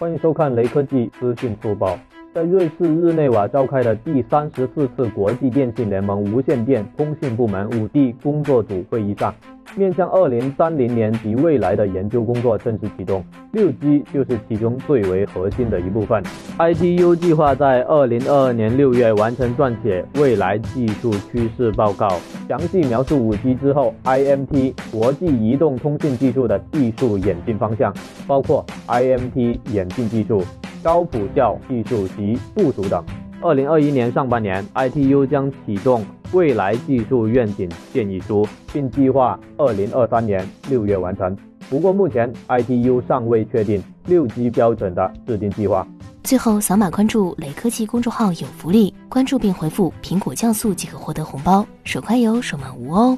欢迎收看雷科技资讯速报。在瑞士日内瓦召开的第三十四次国际电信联盟无线电通信部门五 D 工作组会议上，面向二零三零年及未来的研究工作正式启动。六 G 就是其中最为核心的一部分。ITU 计划在二零二二年六月完成撰写未来技术趋势报告，详细描述五 G 之后 IMT 国际移动通信技术的技术演进方向，包括 IMT 演进技术。高普教技术及部署等。二零二一年上半年，ITU 将启动未来技术愿景建议书，并计划二零二三年六月完成。不过，目前 ITU 尚未确定六 G 标准的制定计划。最后，扫码关注雷科技公众号有福利，关注并回复“苹果降速”即可获得红包，手快有，手慢无哦。